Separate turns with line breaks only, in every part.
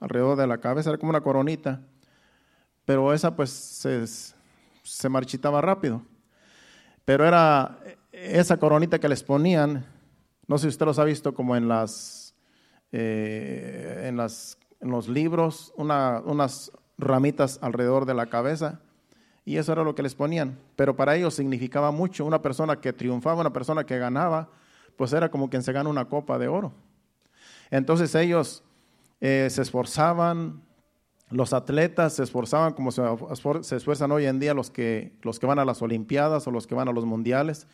alrededor de la cabeza, era como una coronita, pero esa pues se, marchitaba rápido. Pero era esa coronita que les ponían, no sé si usted los ha visto como en las, eh, en, las en los libros, unas ramitas alrededor de la cabeza, y eso era lo que les ponían. Pero para ellos significaba mucho. Una persona que triunfaba, una persona que ganaba, pues era como quien se gana una copa de oro. Entonces ellos eh, se esforzaban, los atletas se esforzaban como se, esfuerzan hoy en día los que, los que van a las Olimpiadas o los que van a los mundiales,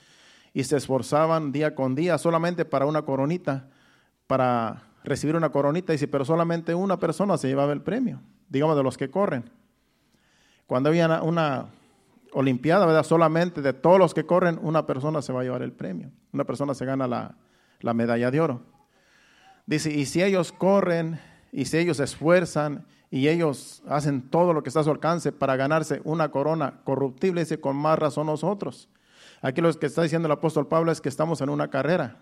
y se esforzaban día con día solamente para una coronita, para recibir una coronita, y pero solamente una persona se llevaba el premio, digamos de los que corren. Cuando había una, Olimpiada, ¿verdad? Solamente de todos los que corren, una persona se va a llevar el premio. Una persona se gana la, la medalla de oro. Dice, y si ellos corren, y si ellos se esfuerzan, y ellos hacen todo lo que está a su alcance para ganarse una corona corruptible, dice, con más razón nosotros. Aquí lo que está diciendo el apóstol Pablo es que estamos en una carrera.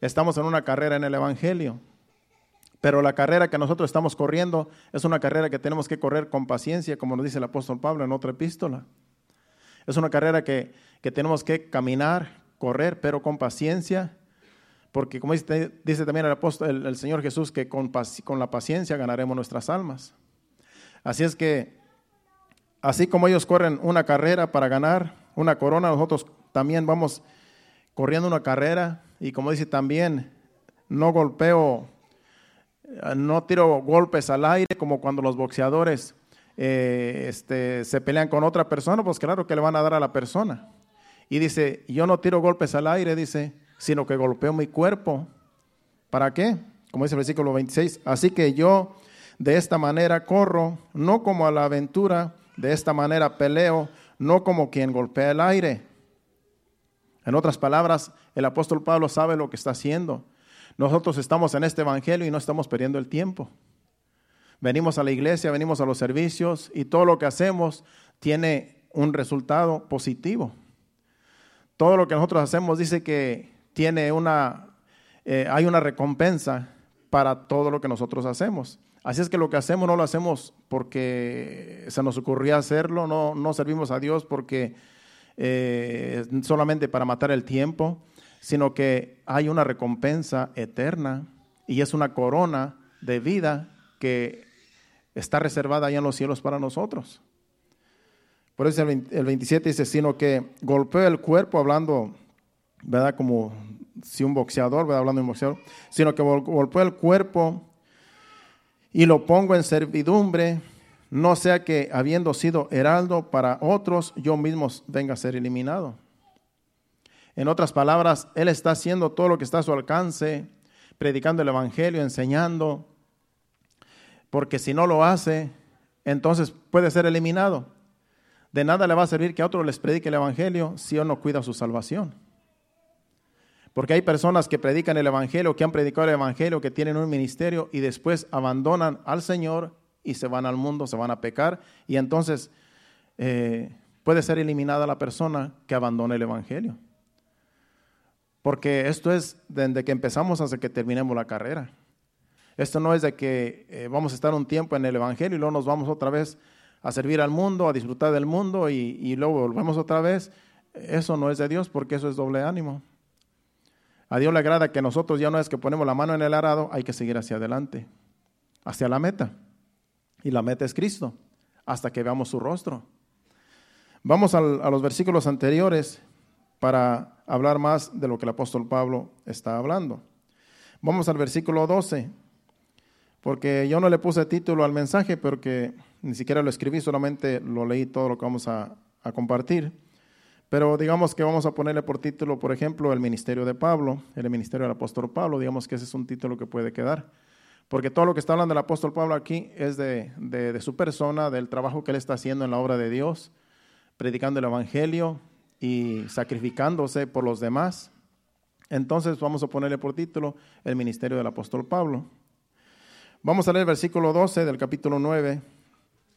Estamos en una carrera en el Evangelio. Pero la carrera que nosotros estamos corriendo es una carrera que tenemos que correr con paciencia, como nos dice el apóstol Pablo en otra epístola. Es una carrera que, tenemos que caminar, correr, pero con paciencia, porque como dice, también el apóstol, el, Señor Jesús, que con, con la paciencia ganaremos nuestras almas. Así es que, así como ellos corren una carrera para ganar una corona, nosotros también vamos corriendo una carrera y como dice también, no golpeo no tiro golpes al aire como cuando los boxeadores eh, este, se pelean con otra persona, pues claro que le van a dar a la persona. Y dice, yo no tiro golpes al aire, dice, sino que golpeo mi cuerpo. ¿Para qué? Como dice el versículo 26, así que yo de esta manera corro, no como a la aventura, de esta manera peleo, no como quien golpea el aire. En otras palabras, el apóstol Pablo sabe lo que está haciendo. Nosotros estamos en este Evangelio y no estamos perdiendo el tiempo. Venimos a la iglesia, venimos a los servicios y todo lo que hacemos tiene un resultado positivo. Todo lo que nosotros hacemos dice que tiene una, eh, hay una recompensa para todo lo que nosotros hacemos. Así es que lo que hacemos no lo hacemos porque se nos ocurría hacerlo, no, no servimos a Dios porque eh, solamente para matar el tiempo sino que hay una recompensa eterna y es una corona de vida que está reservada allá en los cielos para nosotros. Por eso el 27 dice, sino que golpeo el cuerpo hablando, ¿verdad? Como si un boxeador, ¿verdad? Hablando de un boxeador, sino que golpeo el cuerpo y lo pongo en servidumbre, no sea que habiendo sido heraldo para otros, yo mismo venga a ser eliminado. En otras palabras, Él está haciendo todo lo que está a su alcance, predicando el Evangelio, enseñando, porque si no lo hace, entonces puede ser eliminado. De nada le va a servir que a otros les predique el Evangelio si Él no cuida su salvación. Porque hay personas que predican el Evangelio, que han predicado el Evangelio, que tienen un ministerio y después abandonan al Señor y se van al mundo, se van a pecar y entonces eh, puede ser eliminada la persona que abandone el Evangelio. Porque esto es desde que empezamos hasta que terminemos la carrera. Esto no es de que eh, vamos a estar un tiempo en el Evangelio y luego nos vamos otra vez a servir al mundo, a disfrutar del mundo y, y luego volvemos otra vez. Eso no es de Dios porque eso es doble ánimo. A Dios le agrada que nosotros ya no es que ponemos la mano en el arado, hay que seguir hacia adelante, hacia la meta. Y la meta es Cristo, hasta que veamos su rostro. Vamos a los versículos anteriores para hablar más de lo que el apóstol Pablo está hablando. Vamos al versículo 12, porque yo no le puse título al mensaje, porque ni siquiera lo escribí, solamente lo leí todo lo que vamos a compartir. Pero digamos que vamos a ponerle por título, por ejemplo, el ministerio de Pablo, el ministerio del apóstol Pablo, digamos que ese es un título que puede quedar. Porque todo lo que está hablando el apóstol Pablo aquí es de, de, de su persona, del trabajo que él está haciendo en la obra de Dios, predicando el Evangelio, y sacrificándose por los demás. Entonces vamos a ponerle por título el ministerio del apóstol Pablo. Vamos a leer el versículo 12 del capítulo 9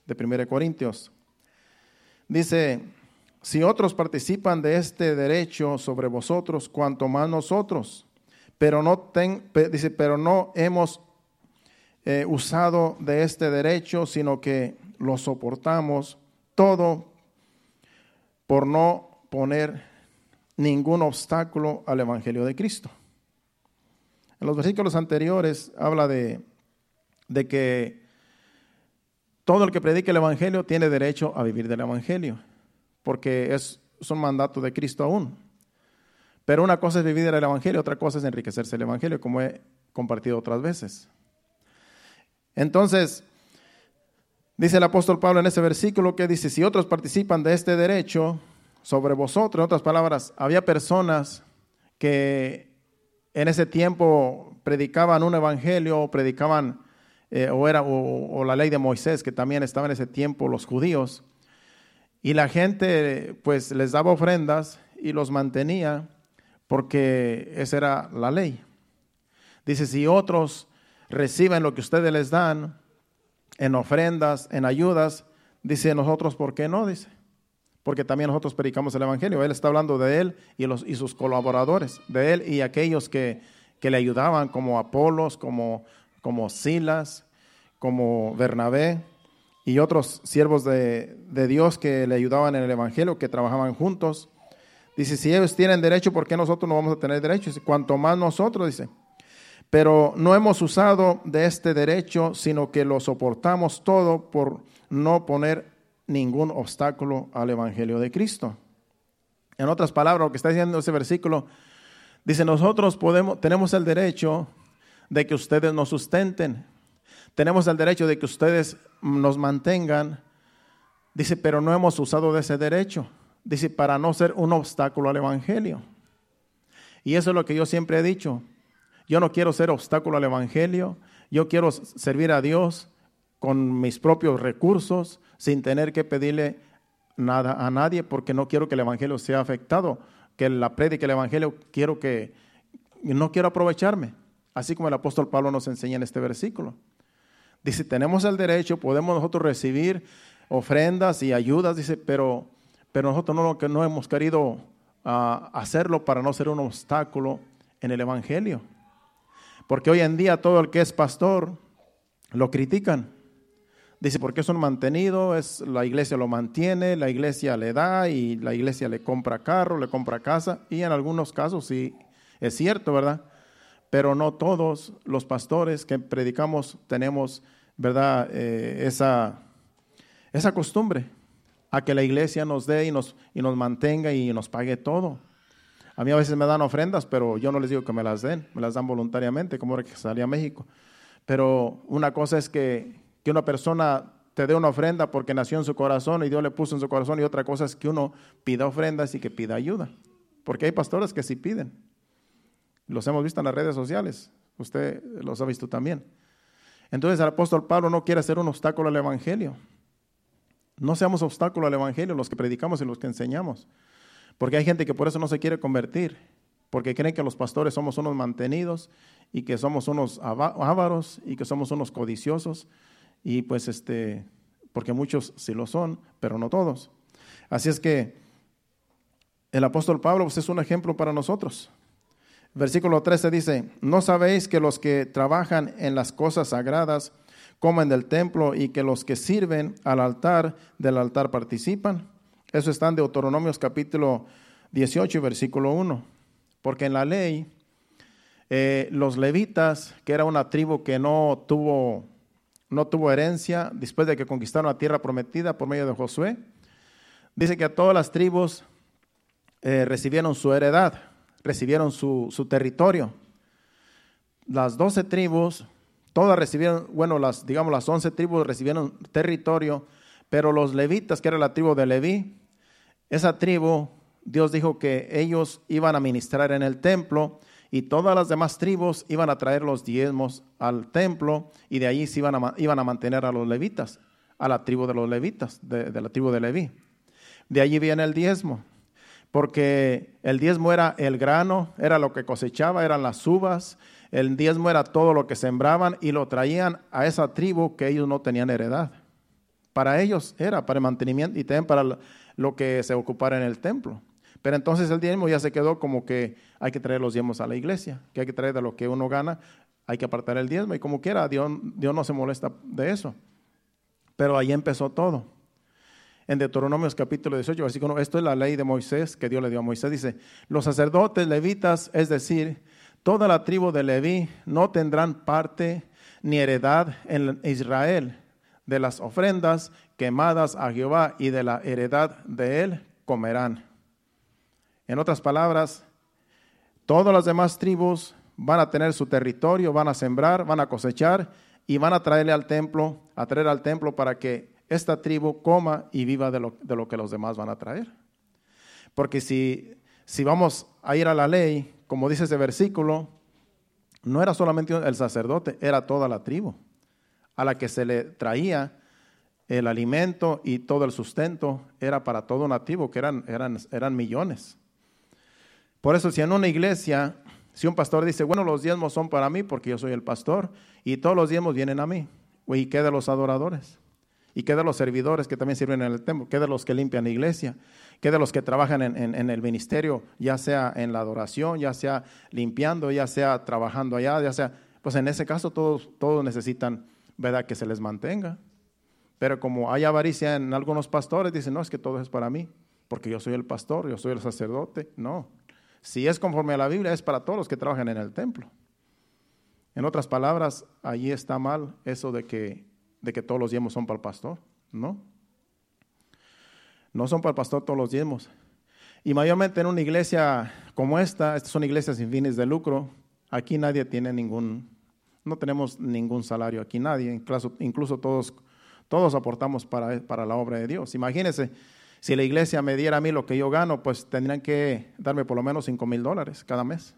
de 1 Corintios. Dice, si otros participan de este derecho sobre vosotros, cuanto más nosotros, pero no ten, dice, pero no hemos eh, usado de este derecho, sino que lo soportamos todo por no poner ningún obstáculo al Evangelio de Cristo. En los versículos anteriores habla de, de que todo el que predique el Evangelio tiene derecho a vivir del Evangelio, porque es, un mandato de Cristo aún. Pero una cosa es vivir del Evangelio, otra cosa es enriquecerse el Evangelio, como he compartido otras veces. Entonces, dice el apóstol Pablo en ese versículo que dice, si otros participan de este derecho sobre vosotros, en otras palabras, había personas que en ese tiempo predicaban un evangelio, predicaban, eh, o era o, la ley de Moisés, que también estaba en ese tiempo los judíos, y la gente pues les daba ofrendas y los mantenía porque esa era la ley. Dice, si otros reciben lo que ustedes les dan en ofrendas, en ayudas, dice nosotros, ¿por qué no? Dice, porque también nosotros predicamos el Evangelio. Él está hablando de él y, los, y sus colaboradores, de él y aquellos que, que le ayudaban, como Apolos, como, como Silas, como Bernabé y otros siervos de, de, Dios que le ayudaban en el Evangelio, que trabajaban juntos. Dice, si ellos tienen derecho, ¿por qué nosotros no vamos a tener derecho? Dice, cuanto más nosotros, dice. Pero no hemos usado de este derecho, sino que lo soportamos todo por no poner ningún obstáculo al Evangelio de Cristo. En otras palabras, lo que está diciendo ese versículo, dice, nosotros podemos, tenemos el derecho de que ustedes nos sustenten, tenemos el derecho de que ustedes nos mantengan, dice, pero no hemos usado de ese derecho, dice, para no ser un obstáculo al Evangelio. Y eso es lo que yo siempre he dicho, yo no quiero ser obstáculo al Evangelio. Yo quiero servir a Dios con mis propios recursos, sin tener que pedirle nada a nadie, porque no quiero que el Evangelio sea afectado, que la predique el Evangelio, quiero que, no quiero aprovecharme, así como el apóstol Pablo nos enseña en este versículo. Dice, tenemos el derecho, podemos nosotros recibir ofrendas y ayudas, dice, pero, pero nosotros no, no hemos querido ah, hacerlo para no ser un obstáculo en el Evangelio. Porque hoy en día todo el que es pastor lo critican. Dice, porque es un mantenido, es, la iglesia lo mantiene, la iglesia le da y la iglesia le compra carro, le compra casa. Y en algunos casos sí es cierto, ¿verdad? Pero no todos los pastores que predicamos tenemos, ¿verdad? Eh, esa, esa costumbre a que la iglesia nos dé y nos, y nos mantenga y nos pague todo. A mí a veces me dan ofrendas, pero yo no les digo que me las den, me las dan voluntariamente, como salí a México. Pero una cosa es que, que una persona te dé una ofrenda porque nació en su corazón y Dios le puso en su corazón, y otra cosa es que uno pida ofrendas y que pida ayuda. Porque hay pastores que sí piden. Los hemos visto en las redes sociales, usted los ha visto también. Entonces el apóstol Pablo no quiere ser un obstáculo al Evangelio. No seamos obstáculo al Evangelio los que predicamos y los que enseñamos. Porque hay gente que por eso no se quiere convertir, porque creen que los pastores somos unos mantenidos y que somos unos ávaros y que somos unos codiciosos y pues este, porque muchos sí lo son, pero no todos. Así es que el apóstol Pablo pues, es un ejemplo para nosotros. Versículo 13 dice, ¿no sabéis que los que trabajan en las cosas sagradas comen del templo y que los que sirven al altar del altar participan? Eso está en Deuteronomios capítulo 18, versículo 1. Porque en la ley, eh, los levitas, que era una tribu que no tuvo, no tuvo herencia después de que conquistaron la tierra prometida por medio de Josué, dice que a todas las tribus eh, recibieron su heredad, recibieron su, su territorio. Las doce tribus, todas recibieron, bueno, las, digamos, las once tribus recibieron territorio, pero los levitas, que era la tribu de Leví, esa tribu, Dios dijo que ellos iban a ministrar en el templo y todas las demás tribus iban a traer los diezmos al templo y de allí se iban a, iban a mantener a los levitas, a la tribu de los levitas, de, de la tribu de Leví. De allí viene el diezmo, porque el diezmo era el grano, era lo que cosechaba, eran las uvas, el diezmo era todo lo que sembraban y lo traían a esa tribu que ellos no tenían heredad. Para ellos era para el mantenimiento y también para lo que se ocupara en el templo. Pero entonces el diezmo ya se quedó como que hay que traer los diezmos a la iglesia, que hay que traer de lo que uno gana hay que apartar el diezmo y como quiera, Dios, Dios no se molesta de eso. Pero ahí empezó todo. En Deuteronomios capítulo 18, versículo esto es la ley de Moisés que Dios le dio a Moisés, dice, los sacerdotes levitas, es decir, toda la tribu de Leví, no tendrán parte ni heredad en Israel de las ofrendas quemadas a Jehová y de la heredad de él comerán. En otras palabras, todas las demás tribus van a tener su territorio, van a sembrar, van a cosechar y van a traerle al templo, a traer al templo para que esta tribu coma y viva de lo, que los demás van a traer. Porque si, si vamos a ir a la ley, como dice ese versículo, no era solamente el sacerdote, era toda la tribu a la que se le traía el alimento y todo el sustento, era para todo nativo, que eran, eran, eran millones. Por eso si en una iglesia si un pastor dice, bueno, los diezmos son para mí porque yo soy el pastor y todos los diezmos vienen a mí, ¿y qué de los adoradores? ¿Y qué de los servidores que también sirven en el templo? ¿Qué de los que limpian la iglesia? ¿Qué de los que trabajan en, el ministerio, ya sea en la adoración, ya sea limpiando, ya sea trabajando allá, ya sea, pues en ese caso todos, todos necesitan, ¿verdad?, que se les mantenga. Pero como hay avaricia en algunos pastores, dicen, no, es que todo es para mí, porque yo soy el pastor, yo soy el sacerdote. No, si es conforme a la Biblia, es para todos los que trabajan en el templo. En otras palabras, allí está mal eso de que, de que todos los diezmos son para el pastor. No. No son para el pastor todos los diezmos. Y mayormente en una iglesia como esta, estas son iglesias sin fines de lucro, aquí nadie tiene ningún, no tenemos ningún salario aquí nadie, incluso, todos, todos aportamos para, para la obra de Dios. Imagínense, si la iglesia me diera a mí lo que yo gano, pues tendrían que darme por lo menos 5 mil dólares cada mes,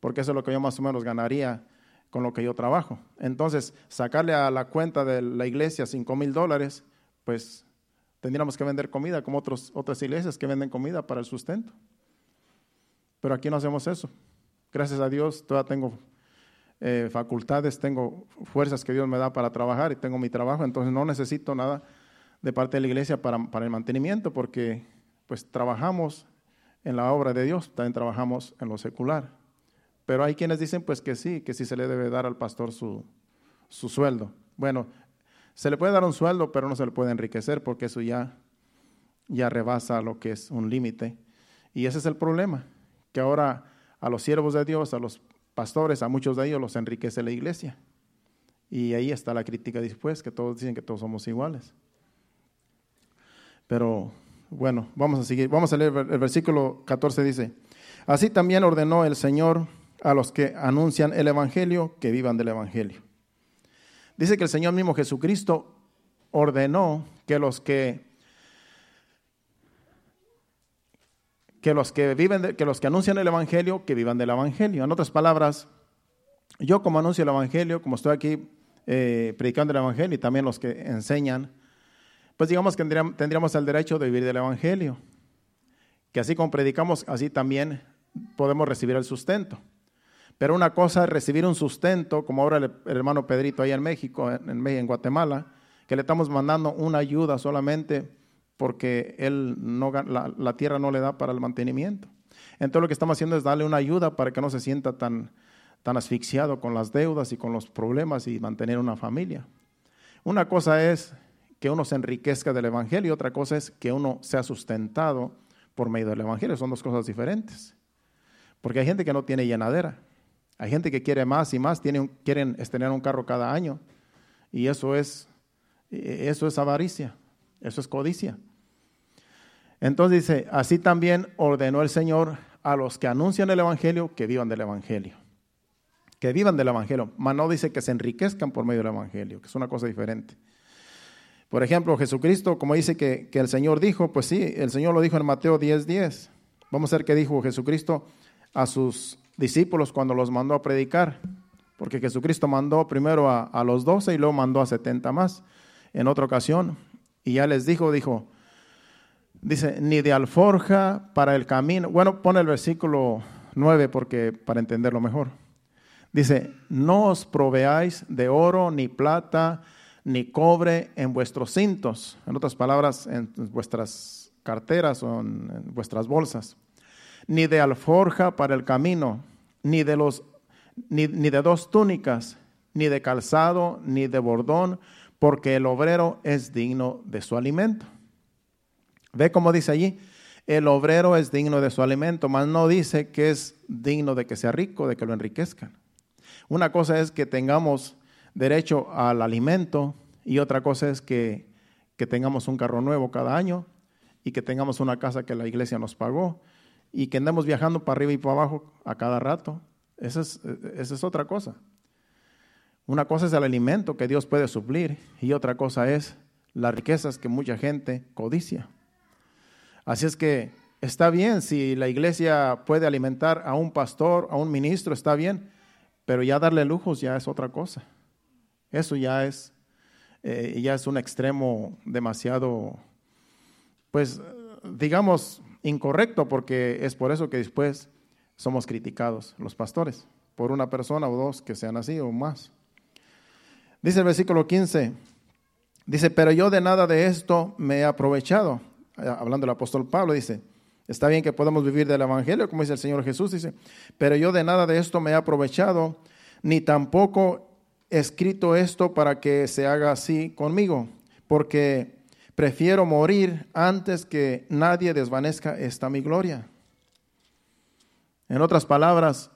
porque eso es lo que yo más o menos ganaría con lo que yo trabajo. Entonces, sacarle a la cuenta de la iglesia 5 mil dólares, pues tendríamos que vender comida como otros, otras iglesias que venden comida para el sustento. Pero aquí no hacemos eso. Gracias a Dios, todavía tengo eh, facultades, tengo fuerzas que Dios me da para trabajar y tengo mi trabajo, entonces no necesito nada de parte de la iglesia para, el mantenimiento, porque pues trabajamos en la obra de Dios, también trabajamos en lo secular. Pero hay quienes dicen pues que sí, que sí se le debe dar al pastor su, su sueldo. Bueno, se le puede dar un sueldo, pero no se le puede enriquecer porque eso ya, ya rebasa lo que es un límite. Y ese es el problema, que ahora a los siervos de Dios, a los pastores, a muchos de ellos los enriquece la iglesia. Y ahí está la crítica después, que todos dicen que todos somos iguales. Pero bueno, vamos a seguir. Vamos a leer el versículo 14 dice, así también ordenó el Señor a los que anuncian el Evangelio que vivan del Evangelio. Dice que el Señor mismo Jesucristo ordenó que los que que los que viven que los que anuncian el evangelio que vivan del evangelio. En otras palabras, yo como anuncio el evangelio, como estoy aquí eh, predicando el evangelio y también los que enseñan, pues digamos que tendríamos el derecho de vivir del Evangelio. Que así como predicamos, así también podemos recibir el sustento. Pero una cosa es recibir un sustento, como ahora el, hermano Pedrito ahí en México, en, en Guatemala, que le estamos mandando una ayuda solamente porque él no, la, la, tierra no le da para el mantenimiento. Entonces lo que estamos haciendo es darle una ayuda para que no se sienta tan, tan asfixiado con las deudas y con los problemas y mantener una familia. Una cosa es que uno se enriquezca del Evangelio y otra cosa es que uno sea sustentado por medio del Evangelio. Son dos cosas diferentes. Porque hay gente que no tiene llenadera. Hay gente que quiere más y más, tiene quieren tener un carro cada año. Y eso es, eso es avaricia, eso es codicia. Entonces dice, así también ordenó el Señor a los que anuncian el Evangelio que vivan del Evangelio. Que vivan del Evangelio. Mas no dice que se enriquezcan por medio del Evangelio, que es una cosa diferente. Por ejemplo, Jesucristo, como dice que, el Señor dijo, pues sí, el Señor lo dijo en Mateo 10:10. 10. Vamos a ver qué dijo Jesucristo a sus discípulos cuando los mandó a predicar. Porque Jesucristo mandó primero a, los 12 y luego mandó a 70 más en otra ocasión. Y ya les dijo, dijo, dice, ni de alforja para el camino. Bueno, pone el versículo 9 porque, para entenderlo mejor. Dice, no os proveáis de oro ni plata ni cobre en vuestros cintos, en otras palabras, en vuestras carteras o en vuestras bolsas, ni de alforja para el camino, ni de los ni, ni de dos túnicas, ni de calzado, ni de bordón, porque el obrero es digno de su alimento. Ve cómo dice allí, el obrero es digno de su alimento, mas no dice que es digno de que sea rico, de que lo enriquezcan. Una cosa es que tengamos derecho al alimento y otra cosa es que, que tengamos un carro nuevo cada año y que tengamos una casa que la iglesia nos pagó y que andemos viajando para arriba y para abajo a cada rato. Esa es, esa es otra cosa. Una cosa es el alimento que Dios puede suplir y otra cosa es las riquezas que mucha gente codicia. Así es que está bien si la iglesia puede alimentar a un pastor, a un ministro, está bien, pero ya darle lujos ya es otra cosa. Eso ya es, eh, ya es un extremo demasiado, pues, digamos, incorrecto, porque es por eso que después somos criticados los pastores, por una persona o dos que sean así o más. Dice el versículo 15, dice, pero yo de nada de esto me he aprovechado eh, hablando el apóstol Pablo, dice, está bien que podamos vivir del Evangelio, como dice el Señor Jesús, dice, pero yo de nada de esto me he aprovechado, ni tampoco he escrito esto para que se haga así conmigo, porque prefiero morir antes que nadie desvanezca esta mi gloria. En otras palabras,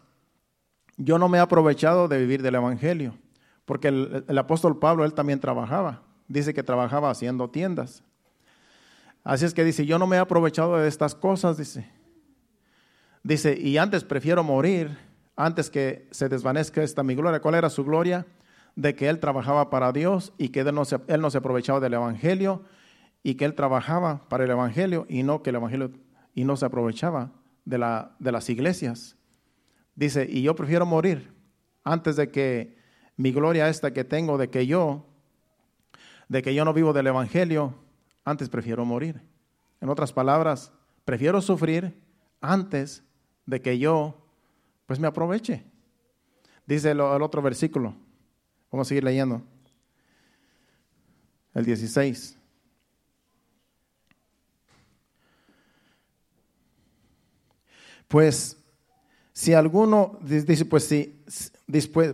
yo no me he aprovechado de vivir del Evangelio, porque el, el apóstol Pablo, él también trabajaba, dice que trabajaba haciendo tiendas. Así es que dice, yo no me he aprovechado de estas cosas, dice. Dice, y antes prefiero morir, antes que se desvanezca esta mi gloria. ¿Cuál era su gloria? De que él trabajaba para Dios y que él no se, él no se aprovechaba del Evangelio y que él trabajaba para el Evangelio y no que el Evangelio y no se aprovechaba de, la, de las iglesias. Dice, y yo prefiero morir antes de que mi gloria esta que tengo, de que yo, de que yo no vivo del Evangelio, antes prefiero morir. En otras palabras, prefiero sufrir antes de que yo pues me aproveche. Dice el, otro versículo. Vamos a seguir leyendo. El 16. Pues si alguno dice, pues si,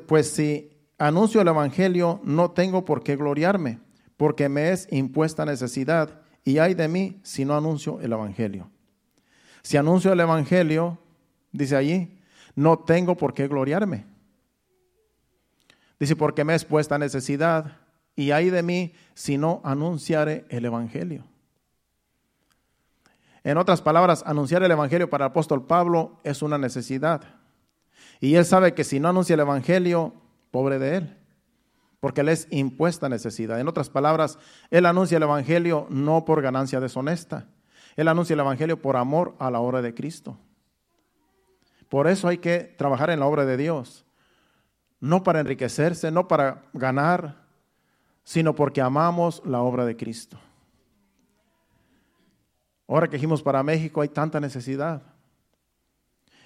pues si anuncio el Evangelio, no tengo por qué gloriarme porque me es impuesta necesidad, y hay de mí si no anuncio el Evangelio. Si anuncio el Evangelio, dice allí, no tengo por qué gloriarme. Dice, porque me es puesta necesidad, y hay de mí si no anunciare el Evangelio. En otras palabras, anunciar el Evangelio para el apóstol Pablo es una necesidad. Y él sabe que si no anuncia el Evangelio, pobre de él porque le es impuesta necesidad. En otras palabras, él anuncia el Evangelio no por ganancia deshonesta, él anuncia el Evangelio por amor a la obra de Cristo. Por eso hay que trabajar en la obra de Dios, no para enriquecerse, no para ganar, sino porque amamos la obra de Cristo. Ahora que dijimos para México hay tanta necesidad.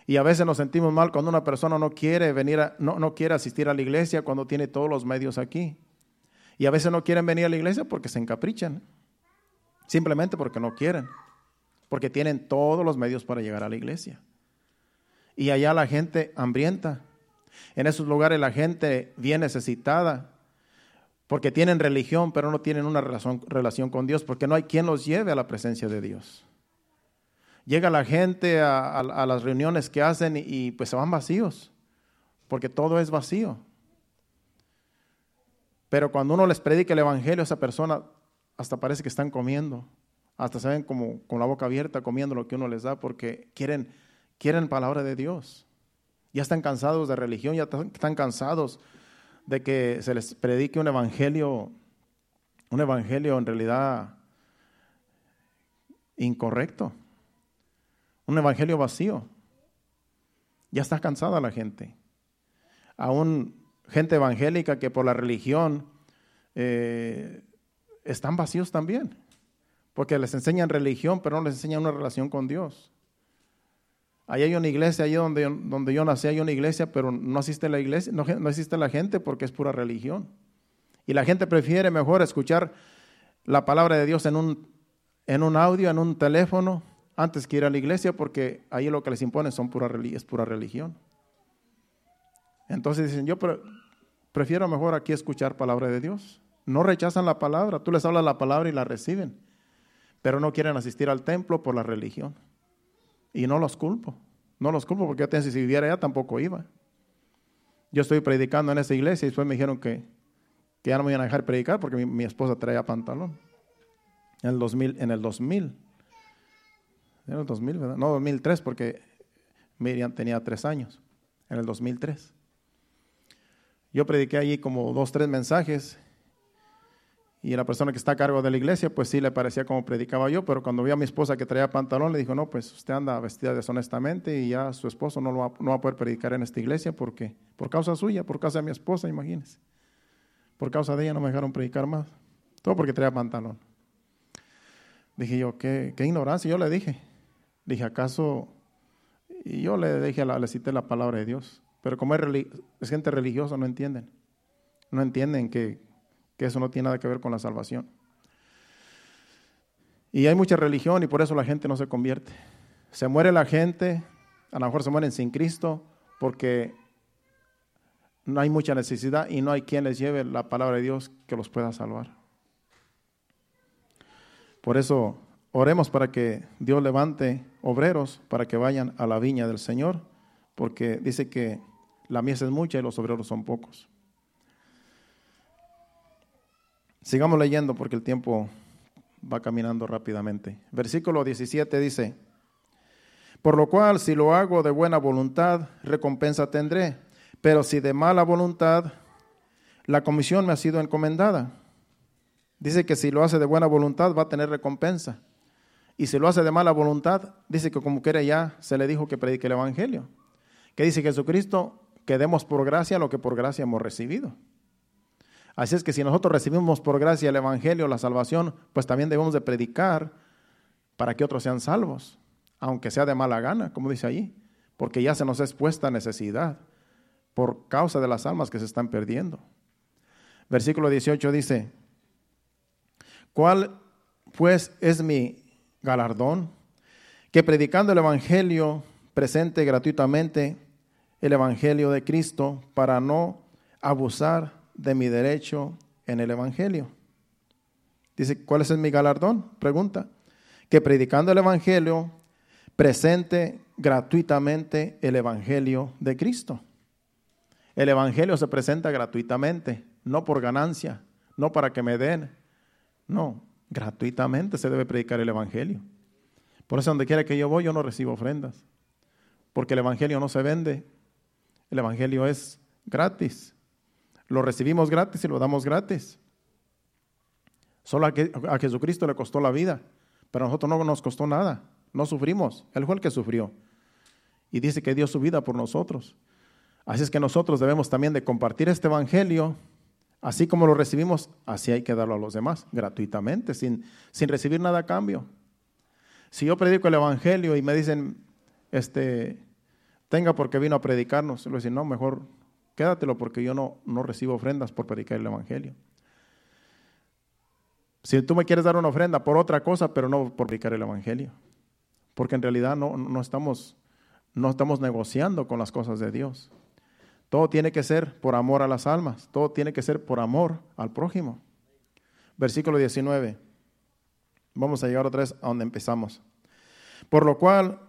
Y a veces nos sentimos mal cuando una persona no quiere venir, no, no quiere asistir a la iglesia cuando tiene todos los medios aquí. Y a veces no quieren venir a la iglesia porque se encaprichan. Simplemente porque no quieren. Porque tienen todos los medios para llegar a la iglesia. Y allá la gente hambrienta. En esos lugares la gente bien necesitada. Porque tienen religión, pero no tienen una relación, con Dios. Porque no hay quien los lleve a la presencia de Dios. Llega la gente a, las reuniones que hacen y, pues se van vacíos, porque todo es vacío. Pero cuando uno les predica el Evangelio a esa persona, hasta parece que están comiendo, hasta se ven como con la boca abierta comiendo lo que uno les da, porque quieren, quieren palabra de Dios. Ya están cansados de religión, ya están cansados de que se les predique un evangelio, un evangelio en realidad incorrecto un evangelio vacío. Ya está cansada la gente. Aún gente evangélica que por la religión eh, están vacíos también, porque les enseñan religión, pero no les enseñan una relación con Dios. Ahí hay una iglesia, allí donde, donde yo nací hay una iglesia, pero no asiste la iglesia, no, no existe la gente porque es pura religión. Y la gente prefiere mejor escuchar la palabra de Dios en un, en un audio, en un teléfono, antes que ir a la iglesia porque ahí lo que les impone son pura, es pura religión. Entonces dicen, yo prefiero mejor aquí escuchar palabra de Dios. No rechazan la palabra, tú les hablas la palabra y la reciben, pero no quieren asistir al templo por la religión. Y no los culpo, no los culpo porque yo si viviera allá tampoco iba. Yo estoy predicando en esa iglesia y después me dijeron que, ya no me iban a dejar predicar porque mi, esposa traía pantalón. En el 2000, en el 2000. En el 2000, ¿verdad? No, 2003 porque Miriam tenía tres años. En el 2003. Yo prediqué allí como dos, tres mensajes y la persona que está a cargo de la iglesia, pues sí le parecía como predicaba yo, pero cuando vi a mi esposa que traía pantalón, le dijo, no, pues usted anda vestida deshonestamente y ya su esposo no, va, no va a poder predicar en esta iglesia porque, por causa suya, por causa de mi esposa, imagínese. Por causa de ella no me dejaron predicar más. Todo porque traía pantalón. Dije yo, qué, qué ignorancia. Yo le dije, dije, ¿acaso? Y yo le dije, le cité la palabra de Dios. Pero como es gente religiosa, no entienden. No entienden que que eso no tiene nada que ver con la salvación. Y hay mucha religión y por eso la gente no se convierte. Se muere la gente, a lo mejor se mueren sin Cristo porque no hay mucha necesidad y no hay quien les lleve la palabra de Dios que los pueda salvar. Por eso oremos para que Dios levante obreros para que vayan a la viña del Señor, porque dice que la mies es mucha y los obreros son pocos. Sigamos leyendo porque el tiempo va caminando rápidamente. Versículo 17 dice, por lo cual si lo hago de buena voluntad, recompensa tendré, pero si de mala voluntad, la comisión me ha sido encomendada. Dice que si lo hace de buena voluntad va a tener recompensa. Y si lo hace de mala voluntad, dice que como quiera ya se le dijo que predique el Evangelio. Que dice Jesucristo que demos por gracia lo que por gracia hemos recibido. Así es que si nosotros recibimos por gracia el Evangelio, la salvación, pues también debemos de predicar para que otros sean salvos, aunque sea de mala gana, como dice ahí, porque ya se nos es puesta necesidad por causa de las almas que se están perdiendo. Versículo 18 dice, ¿cuál pues es mi galardón? Que predicando el Evangelio presente gratuitamente el Evangelio de Cristo para no abusar de mi derecho en el Evangelio. Dice, ¿cuál es mi galardón? Pregunta. Que predicando el Evangelio, presente gratuitamente el Evangelio de Cristo. El Evangelio se presenta gratuitamente, no por ganancia, no para que me den. No, gratuitamente se debe predicar el Evangelio. Por eso donde quiera que yo voy, yo no recibo ofrendas. Porque el Evangelio no se vende. El Evangelio es gratis. Lo recibimos gratis y lo damos gratis. Solo a, Jesucristo le costó la vida, pero a nosotros no nos costó nada. No sufrimos. Él fue el que sufrió. Y dice que dio su vida por nosotros. Así es que nosotros debemos también de compartir este evangelio, así como lo recibimos, así hay que darlo a los demás, gratuitamente, sin, sin recibir nada a cambio. Si yo predico el evangelio y me dicen, este, tenga porque vino a predicarnos, le voy a decir, no, mejor quédatelo porque yo no, no recibo ofrendas por predicar el Evangelio. Si tú me quieres dar una ofrenda por otra cosa, pero no por predicar el Evangelio. Porque en realidad no, no, estamos, no estamos negociando con las cosas de Dios. Todo tiene que ser por amor a las almas. Todo tiene que ser por amor al prójimo. Versículo 19. Vamos a llegar otra vez a donde empezamos. Por lo cual,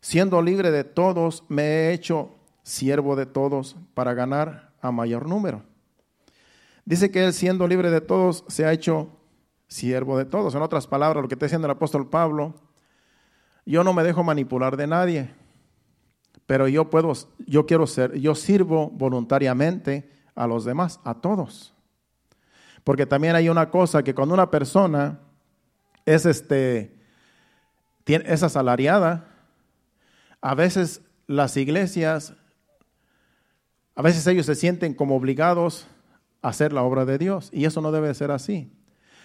siendo libre de todos, me he hecho siervo de todos para ganar a mayor número. Dice que él siendo libre de todos se ha hecho siervo de todos. En otras palabras, lo que está diciendo el apóstol Pablo, yo no me dejo manipular de nadie, pero yo puedo, yo quiero ser, yo sirvo voluntariamente a los demás, a todos. Porque también hay una cosa que cuando una persona es este, es asalariada, a veces las iglesias a veces ellos se sienten como obligados a hacer la obra de Dios y eso no debe ser así.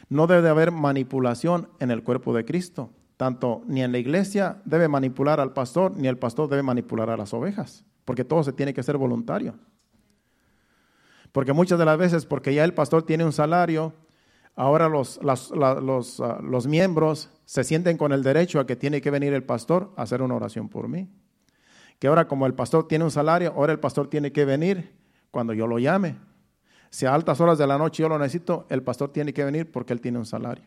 No debe haber manipulación en el cuerpo de Cristo. Tanto ni en la iglesia debe manipular al pastor, ni el pastor debe manipular a las ovejas, porque todo se tiene que ser voluntario. Porque muchas de las veces, porque ya el pastor tiene un salario, ahora los, los, ah, los miembros se sienten con el derecho a que tiene que venir el pastor a hacer una oración por mí que ahora como el pastor tiene un salario, ahora el pastor tiene que venir cuando yo lo llame. Si a altas horas de la noche yo lo necesito, el pastor tiene que venir porque él tiene un salario.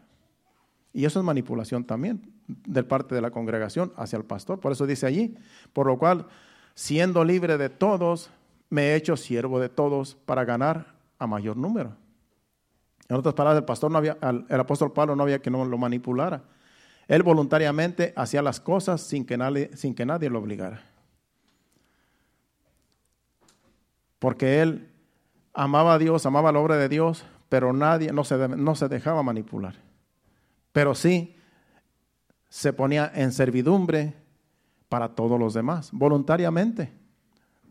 Y eso es manipulación también de parte de la congregación hacia el pastor. Por eso dice allí, por lo cual, siendo libre de todos, me he hecho siervo de todos para ganar a mayor número. En otras palabras, el pastor no había, el apóstol Pablo no había que no lo manipulara. Él voluntariamente hacía las cosas sin que nadie, sin que nadie lo obligara. Porque él amaba a Dios, amaba la obra de Dios, pero nadie no se, no se dejaba manipular. Pero sí se ponía en servidumbre para todos los demás, voluntariamente.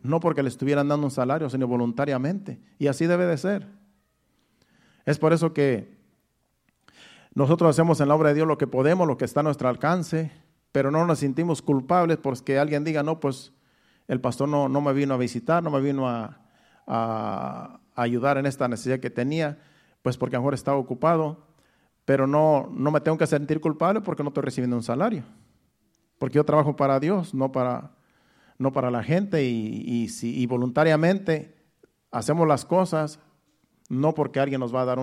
No porque le estuvieran dando un salario, sino voluntariamente. Y así debe de ser. Es por eso que nosotros hacemos en la obra de Dios lo que podemos, lo que está a nuestro alcance, pero no nos sentimos culpables porque alguien diga, no, pues el pastor no, no me vino a visitar, no me vino a, ayudar en esta necesidad que tenía, pues porque a lo mejor estaba ocupado, pero no, no me tengo que sentir culpable porque no estoy recibiendo un salario, porque yo trabajo para Dios, no para, no para la gente, y, y, si, voluntariamente hacemos las cosas no porque alguien nos va a dar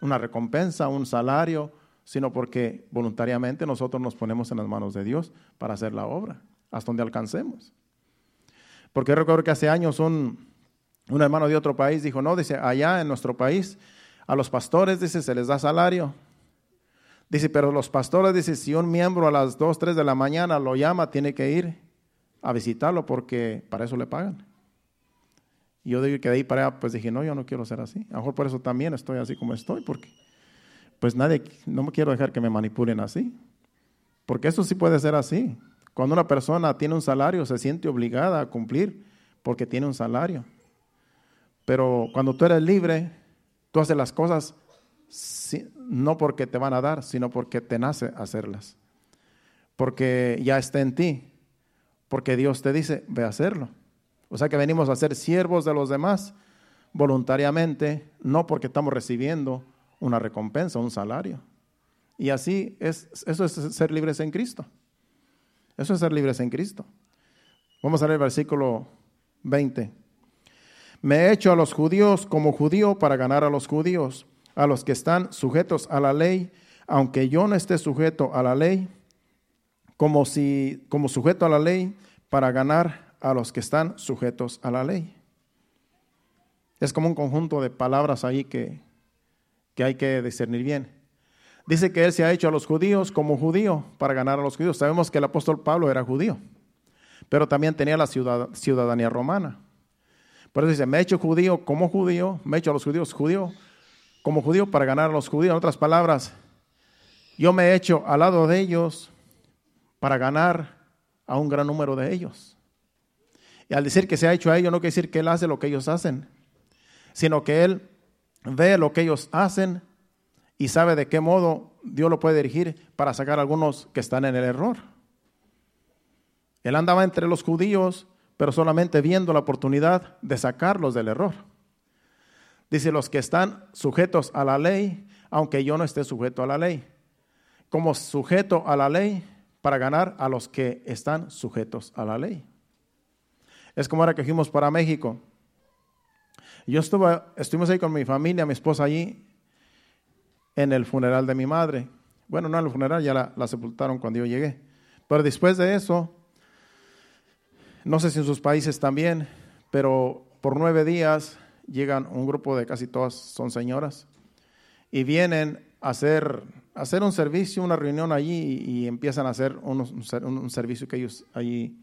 una recompensa, un salario, sino porque voluntariamente nosotros nos ponemos en las manos de Dios para hacer la obra, hasta donde alcancemos. Porque recuerdo que hace años un, un hermano de otro país dijo, no, dice, allá en nuestro país a los pastores, dice, se les da salario. Dice, pero los pastores, dice, si un miembro a las 2, 3 de la mañana lo llama, tiene que ir a visitarlo porque para eso le pagan. Y yo que de ahí para allá, pues dije, no, yo no quiero ser así. A lo mejor por eso también estoy así como estoy, porque pues nadie, no me quiero dejar que me manipulen así. Porque eso sí puede ser así. Cuando una persona tiene un salario, se siente obligada a cumplir porque tiene un salario. Pero cuando tú eres libre, tú haces las cosas no porque te van a dar, sino porque te nace hacerlas. Porque ya está en ti. Porque Dios te dice, ve a hacerlo. O sea que venimos a ser siervos de los demás voluntariamente, no porque estamos recibiendo una recompensa, un salario. Y así es, eso es ser libres en Cristo. Eso es ser libres en Cristo. Vamos a leer el versículo 20. Me he hecho a los judíos como judío para ganar a los judíos, a los que están sujetos a la ley, aunque yo no esté sujeto a la ley, como si como sujeto a la ley para ganar a los que están sujetos a la ley. Es como un conjunto de palabras ahí que, que hay que discernir bien. Dice que él se ha hecho a los judíos como judío para ganar a los judíos. Sabemos que el apóstol Pablo era judío, pero también tenía la ciudadanía romana. Por eso dice, me he hecho judío como judío, me he hecho a los judíos judío como judío para ganar a los judíos. En otras palabras, yo me he hecho al lado de ellos para ganar a un gran número de ellos. Y al decir que se ha hecho a ellos, no quiere decir que Él hace lo que ellos hacen, sino que Él ve lo que ellos hacen y sabe de qué modo Dios lo puede dirigir para sacar a algunos que están en el error. Él andaba entre los judíos, pero solamente viendo la oportunidad de sacarlos del error. Dice, los que están sujetos a la ley, aunque yo no esté sujeto a la ley. Como sujeto a la ley para ganar a los que están sujetos a la ley. Es como ahora que fuimos para México. Yo estuve, estuvimos ahí con mi familia, mi esposa allí, en el funeral de mi madre. Bueno, no en el funeral, ya la, sepultaron cuando yo llegué. Pero después de eso, no sé si en sus países también, pero por nueve días llegan un grupo de casi todas son señoras y vienen a hacer, hacer un servicio, una reunión allí y, empiezan a hacer un, servicio que ellos allí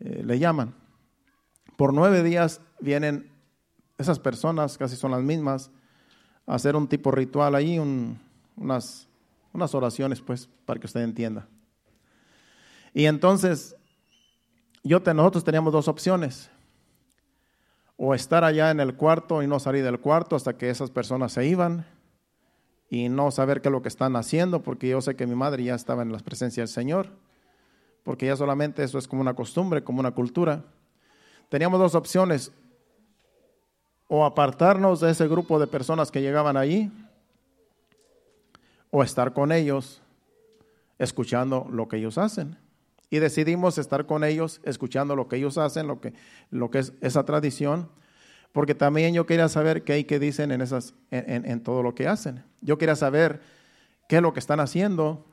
eh, le llaman. Por nueve días vienen esas personas, casi son las mismas, a hacer un tipo ritual ahí, unas, unas oraciones, pues, para que usted entienda. Y entonces, yo nosotros teníamos dos opciones. O estar allá en el cuarto y no salir del cuarto hasta que esas personas se iban y no saber qué es lo que están haciendo, porque yo sé que mi madre ya estaba en la presencia del Señor, porque ya solamente eso es como una costumbre, como una cultura teníamos dos opciones, o apartarnos de ese grupo de personas que llegaban allí, o estar con ellos escuchando lo que ellos hacen y decidimos estar con ellos, escuchando lo que ellos hacen, lo que, lo que es esa tradición, porque también yo quería saber qué hay que dicen en, esas, en, en todo lo que hacen. Yo quería saber qué es lo que están haciendo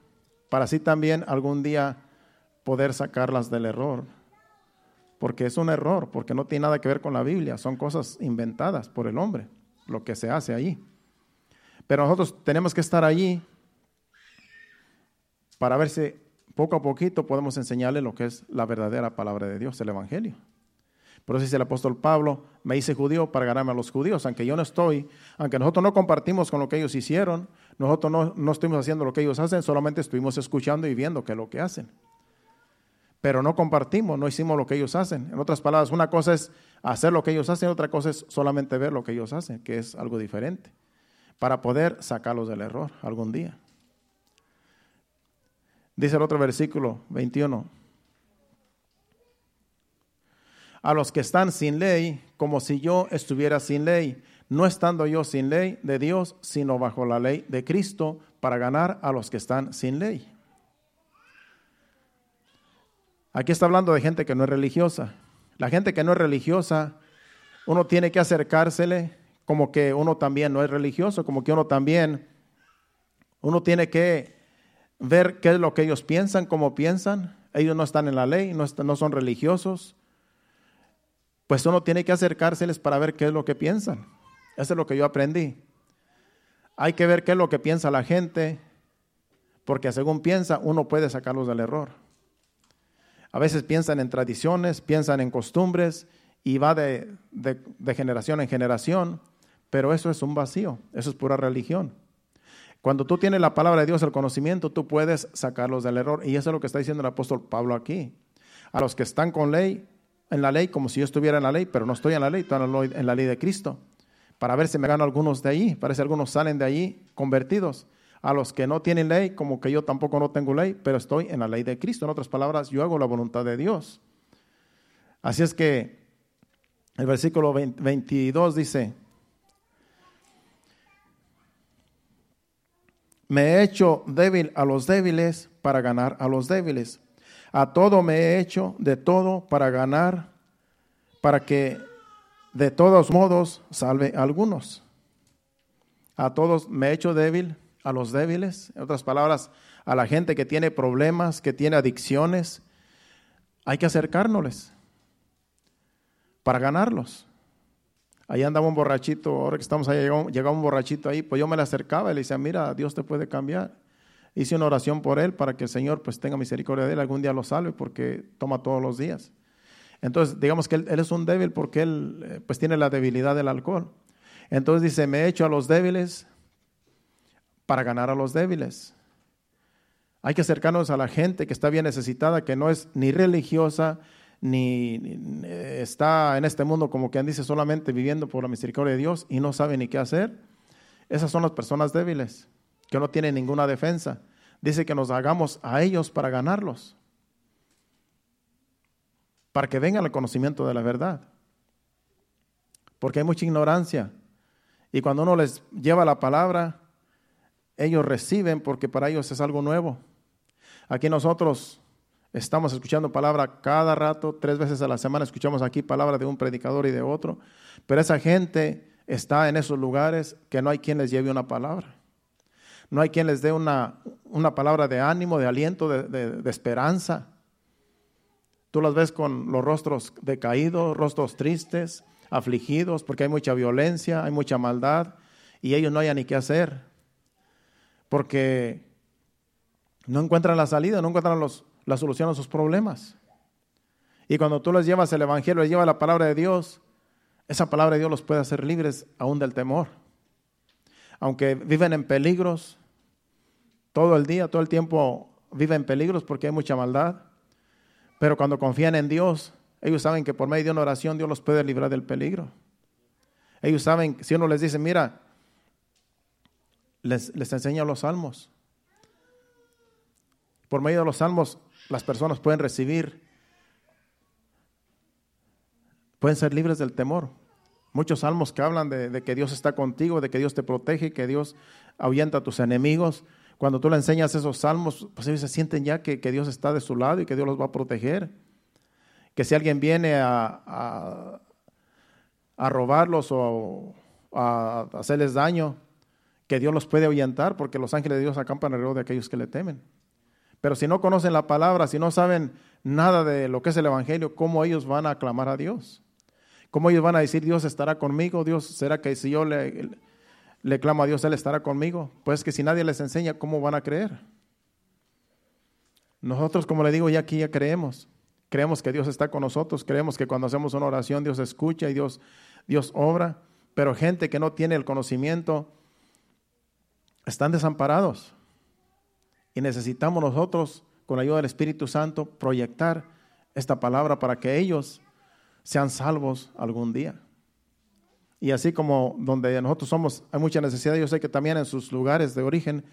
para así también algún día poder sacarlas del error. Porque es un error, porque no tiene nada que ver con la Biblia, son cosas inventadas por el hombre, lo que se hace allí. Pero nosotros tenemos que estar allí para ver si poco a poquito podemos enseñarle lo que es la verdadera palabra de Dios, el Evangelio. Por eso dice el apóstol Pablo, me hice judío para ganarme a los judíos, aunque yo no estoy, aunque nosotros no compartimos con lo que ellos hicieron, nosotros no, no estuvimos haciendo lo que ellos hacen, solamente estuvimos escuchando y viendo que es lo que hacen. Pero no compartimos, no hicimos lo que ellos hacen. En otras palabras, una cosa es hacer lo que ellos hacen, otra cosa es solamente ver lo que ellos hacen, que es algo diferente, para poder sacarlos del error algún día. Dice el otro versículo 21. A los que están sin ley, como si yo estuviera sin ley, no estando yo sin ley de Dios, sino bajo la ley de Cristo, para ganar a los que están sin ley. Aquí está hablando de gente que no es religiosa. La gente que no es religiosa, uno tiene que acercársele como que uno también no es religioso, como que uno también, uno tiene que ver qué es lo que ellos piensan, cómo piensan. Ellos no están en la ley, no, son religiosos. Pues uno tiene que acercárseles para ver qué es lo que piensan. Eso es lo que yo aprendí. Hay que ver qué es lo que piensa la gente, porque según piensa, uno puede sacarlos del error. A veces piensan en tradiciones, piensan en costumbres y va de generación en generación, pero eso es un vacío, eso es pura religión. Cuando tú tienes la palabra de Dios, el conocimiento, tú puedes sacarlos del error. Y eso es lo que está diciendo el apóstol Pablo aquí. A los que están con ley, en la ley, como si yo estuviera en la ley, pero no estoy en la ley, estoy en la ley de Cristo. Para ver si me gano algunos de ahí. Parece que algunos salen de allí convertidos. A los que no tienen ley, como que yo tampoco no tengo ley, pero estoy en la ley de Cristo. En otras palabras, yo hago la voluntad de Dios. Así es que el versículo 22 dice, Me he hecho débil a los débiles para ganar a los débiles. A todo me he hecho de todo para ganar, para que de todos modos salve a algunos. A todos me he hecho débil a los débiles. En otras palabras, a la gente que tiene problemas, que tiene adicciones. Hay que acercárnosles para ganarlos. Ahí andaba un borrachito, ahora que estamos ahí, llegó, un borrachito ahí, pues yo me le acercaba y le decía, mira, Dios te puede cambiar. Hice una oración por él para que el Señor pues tenga misericordia de él, algún día lo salve porque toma todos los días. Entonces, digamos que él, es un débil porque él eh, pues tiene la debilidad del alcohol. Entonces dice, me he hecho a los débiles para ganar a los débiles. Hay que acercarnos a la gente que está bien necesitada, que no es ni religiosa, ni, está en este mundo como quien dice solamente viviendo por la misericordia de Dios y no sabe ni qué hacer. Esas son las personas débiles, que no tienen ninguna defensa. Dice que nos hagamos a ellos para ganarlos, para que vengan al conocimiento de la verdad. Porque hay mucha ignorancia. Y cuando uno les lleva la palabra, ellos reciben porque para ellos es algo nuevo. Aquí nosotros Estamos escuchando palabra cada rato, tres veces a la semana escuchamos aquí palabra de un predicador y de otro, pero esa gente está en esos lugares que no hay quien les lleve una palabra. No hay quien les dé una, una palabra de ánimo, de aliento, de, de esperanza. Tú las ves con los rostros decaídos, rostros tristes, afligidos, porque hay mucha violencia, hay mucha maldad, y ellos no hayan ni qué hacer, porque no encuentran la salida, no encuentran los, la solución a sus problemas. Y cuando tú les llevas el Evangelio, les llevas la palabra de Dios, esa palabra de Dios los puede hacer libres aún del temor. Aunque viven en peligros, todo el día, todo el tiempo viven en peligros porque hay mucha maldad. Pero cuando confían en Dios, ellos saben que por medio de una oración Dios los puede librar del peligro. Ellos saben, si uno les dice, mira, les, les enseña los salmos. Por medio de los salmos las personas pueden recibir, pueden ser libres del temor. Muchos salmos que hablan de, que Dios está contigo, de que Dios te protege, que Dios ahuyenta a tus enemigos. Cuando tú le enseñas esos salmos, pues ellos se sienten ya que, Dios está de su lado y que Dios los va a proteger. Que si alguien viene a, a, robarlos o a, hacerles daño, que Dios los puede ahuyentar porque los ángeles de Dios acampan alrededor de aquellos que le temen. Pero si no conocen la palabra, si no saben nada de lo que es el Evangelio, ¿cómo ellos van a aclamar a Dios? ¿Cómo ellos van a decir, Dios estará conmigo? Dios, ¿será que si yo le, le clamo a Dios, Él estará conmigo? Pues que si nadie les enseña, ¿cómo van a creer? Nosotros, como le digo, ya aquí ya creemos. Creemos que Dios está con nosotros, creemos que cuando hacemos una oración Dios escucha y Dios, Dios obra, pero gente que no tiene el conocimiento están desamparados. Y necesitamos nosotros, con la ayuda del Espíritu Santo, proyectar esta palabra para que ellos sean salvos algún día. Y así como donde nosotros somos, hay mucha necesidad, yo sé que también en sus lugares de origen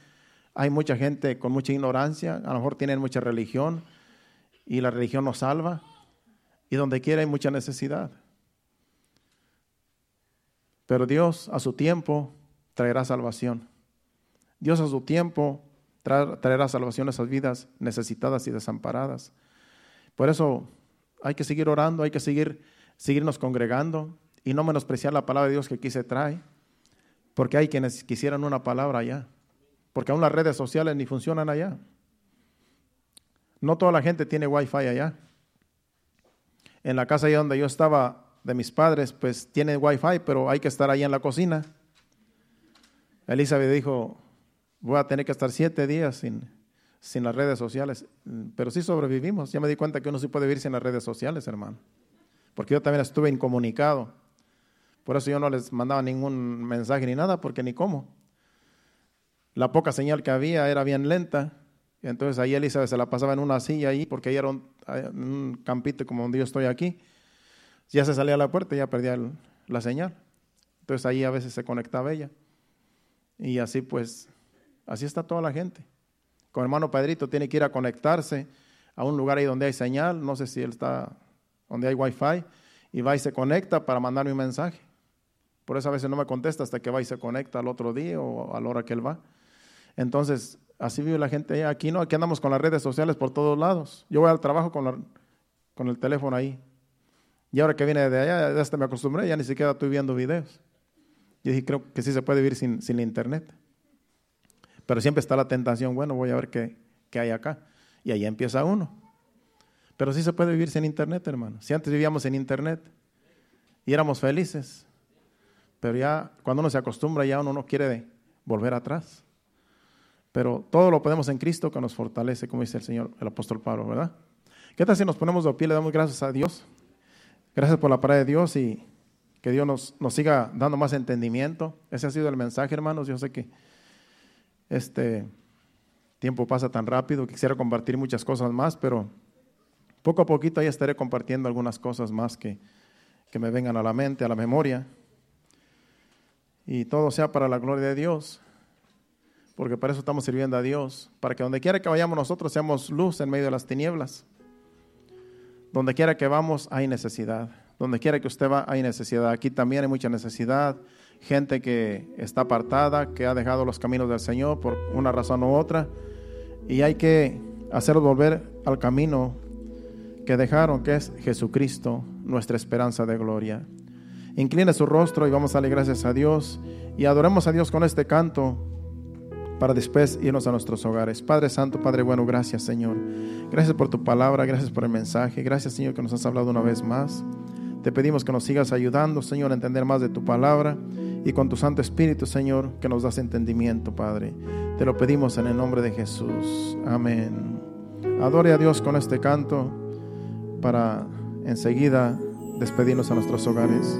hay mucha gente con mucha ignorancia, a lo mejor tienen mucha religión y la religión nos salva. Y donde quiera hay mucha necesidad. Pero Dios a su tiempo traerá salvación. Dios a su tiempo traerá salvación a esas vidas necesitadas y desamparadas. Por eso hay que seguir orando, hay que seguir, seguirnos congregando y no menospreciar la palabra de Dios que aquí se trae, porque hay quienes quisieran una palabra allá, porque aún las redes sociales ni funcionan allá. No toda la gente tiene wifi allá. En la casa allá donde yo estaba de mis padres, pues tiene wifi, pero hay que estar ahí en la cocina. Elizabeth dijo, voy a tener que estar siete días sin, sin las redes sociales, pero sí sobrevivimos. Ya me di cuenta que uno sí puede vivir sin las redes sociales, hermano, porque yo también estuve incomunicado. Por eso yo no les mandaba ningún mensaje ni nada, porque ni cómo. La poca señal que había era bien lenta. Entonces ahí Elizabeth se la pasaba en una silla ahí, porque ahí era un, un campito como donde yo estoy aquí. Ya se salía a la puerta y ya perdía la señal. Entonces ahí a veces se conectaba ella. Y así pues Así está toda la gente. Con hermano Pedrito tiene que ir a conectarse a un lugar ahí donde hay señal, no sé si él está donde hay wifi, y va y se conecta para mandarme un mensaje. Por eso a veces no me contesta hasta que va y se conecta al otro día o a la hora que él va. Entonces, así vive la gente aquí, ¿no? Aquí andamos con las redes sociales por todos lados. Yo voy al trabajo con, el teléfono ahí. Y ahora que viene de allá, ya hasta me acostumbré, ya ni siquiera estoy viendo videos. Yo dije, creo que sí se puede vivir sin, sin internet. Pero siempre está la tentación, bueno, voy a ver qué, hay acá. Y ahí empieza uno. Pero sí se puede vivir sin internet, hermano. Si antes vivíamos en internet y éramos felices, pero ya cuando uno se acostumbra, ya uno no quiere volver atrás. Pero todo lo podemos en Cristo que nos fortalece, como dice el Señor, el apóstol Pablo, ¿verdad? ¿Qué tal si nos ponemos de pie, le damos gracias a Dios? Gracias por la palabra de Dios y que Dios nos, nos siga dando más entendimiento. Ese ha sido el mensaje, hermanos. Yo sé que este tiempo pasa tan rápido, quisiera compartir muchas cosas más, pero poco a poquito ya estaré compartiendo algunas cosas más que, que me vengan a la mente, a la memoria. Y todo sea para la gloria de Dios, porque para eso estamos sirviendo a Dios, para que donde quiera que vayamos nosotros seamos luz en medio de las tinieblas. Donde quiera que vamos hay necesidad. Donde quiera que usted va hay necesidad. Aquí también hay mucha necesidad gente que está apartada, que ha dejado los caminos del Señor por una razón u otra, y hay que hacerlos volver al camino que dejaron, que es Jesucristo, nuestra esperanza de gloria. Incline su rostro y vamos a darle gracias a Dios y adoremos a Dios con este canto para después irnos a nuestros hogares. Padre Santo, Padre bueno, gracias Señor. Gracias por tu palabra, gracias por el mensaje, gracias Señor que nos has hablado una vez más. Te pedimos que nos sigas ayudando, Señor, a entender más de tu palabra y con tu Santo Espíritu, Señor, que nos das entendimiento, Padre. Te lo pedimos en el nombre de Jesús. Amén. Adore a Dios con este canto para enseguida despedirnos a nuestros hogares.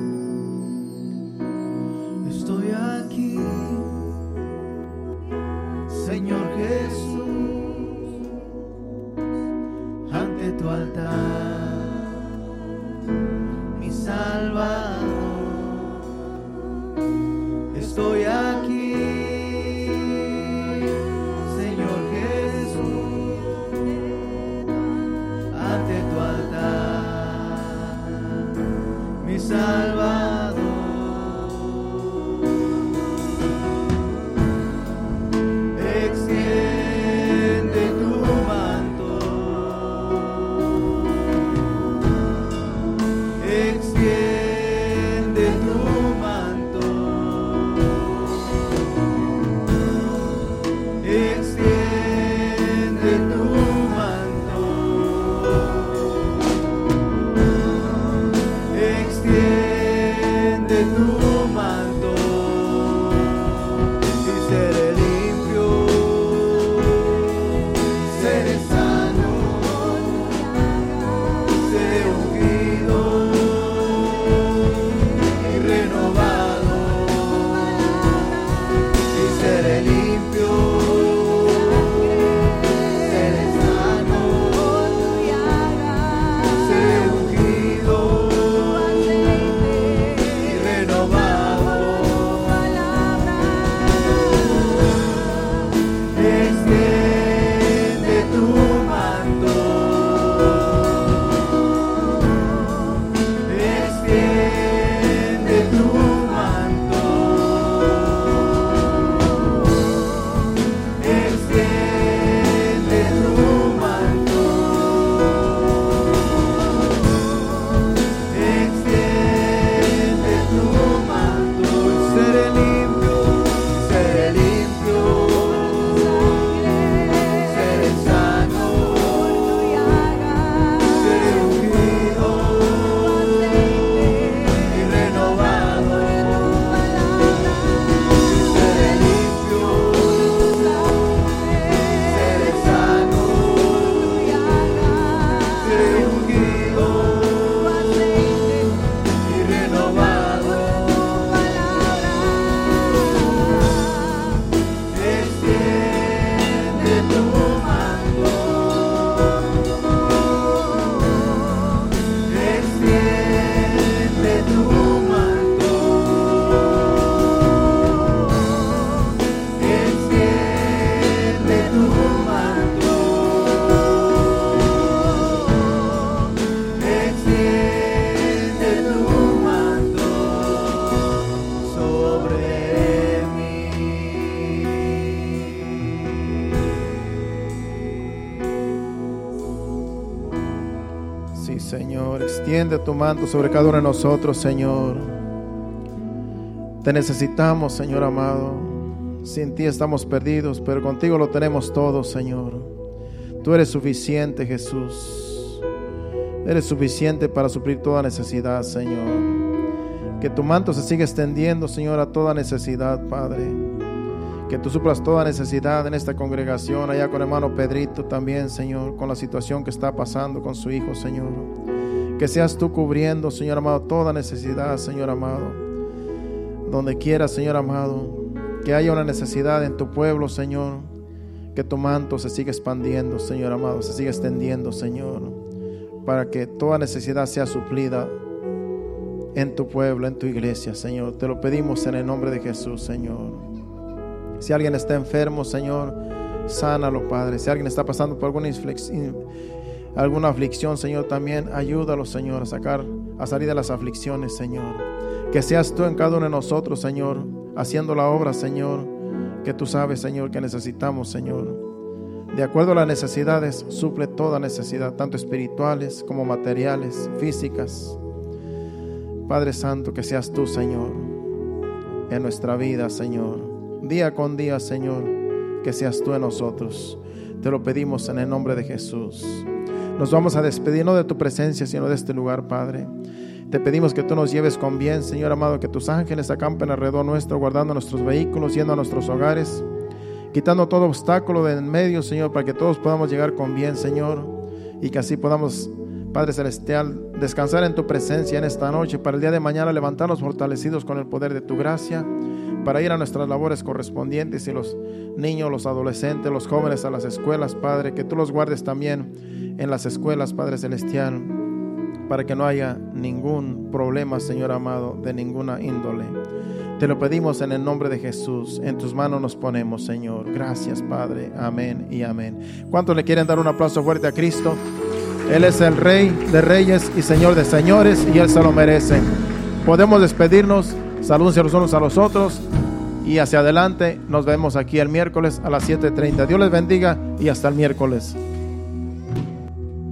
Extiende tu manto sobre cada uno de nosotros, Señor. Te necesitamos, Señor amado. Sin ti estamos perdidos, pero contigo lo tenemos todo, Señor. Tú eres suficiente, Jesús. Eres suficiente para suplir toda necesidad, Señor. Que tu manto se siga extendiendo, Señor, a toda necesidad, Padre. Que tú suplas toda necesidad en esta congregación, allá con hermano Pedrito también, Señor, con la situación que está pasando con su hijo, Señor. Que seas tú cubriendo, Señor amado, toda necesidad, Señor amado. Donde quiera, Señor amado, que haya una necesidad en tu pueblo, Señor. Que tu manto se siga expandiendo, Señor amado, se siga extendiendo, Señor. Para que toda necesidad sea suplida en tu pueblo, en tu iglesia, Señor. Te lo pedimos en el nombre de Jesús, Señor. Si alguien está enfermo, Señor, sánalo, Padre. Si alguien está pasando por alguna, inflex- in- alguna aflicción, Señor, también ayúdalo, Señor, a sacar, a salir de las aflicciones, Señor. Que seas tú en cada uno de nosotros, Señor, haciendo la obra, Señor, que tú sabes, Señor, que necesitamos, Señor. De acuerdo a las necesidades, suple toda necesidad, tanto espirituales como materiales, físicas. Padre Santo, que seas tú, Señor, en nuestra vida, Señor. Día con día, Señor, que seas tú en nosotros. Te lo pedimos en el nombre de Jesús. Nos vamos a despedir no de tu presencia, sino de este lugar, Padre. Te pedimos que tú nos lleves con bien, Señor amado, que tus ángeles acampen alrededor nuestro, guardando nuestros vehículos, yendo a nuestros hogares, quitando todo obstáculo de en medio, Señor, para que todos podamos llegar con bien, Señor, y que así podamos, Padre Celestial, descansar en tu presencia en esta noche, para el día de mañana levantarnos fortalecidos con el poder de tu gracia, para ir a nuestras labores correspondientes y los niños, los adolescentes, los jóvenes a las escuelas, Padre, que tú los guardes también en las escuelas, Padre Celestial, para que no haya ningún problema, Señor amado, de ninguna índole. Te lo pedimos en el nombre de Jesús. En tus manos nos ponemos, Señor. Gracias, Padre. Amén y amén. ¿Cuántos le quieren dar un aplauso fuerte a Cristo? Él es el Rey de Reyes y Señor de Señores y Él se lo merece. Podemos despedirnos. Saludos los unos a los otros. Y hacia adelante nos vemos aquí el miércoles a las 7.30. Dios les bendiga y hasta el miércoles.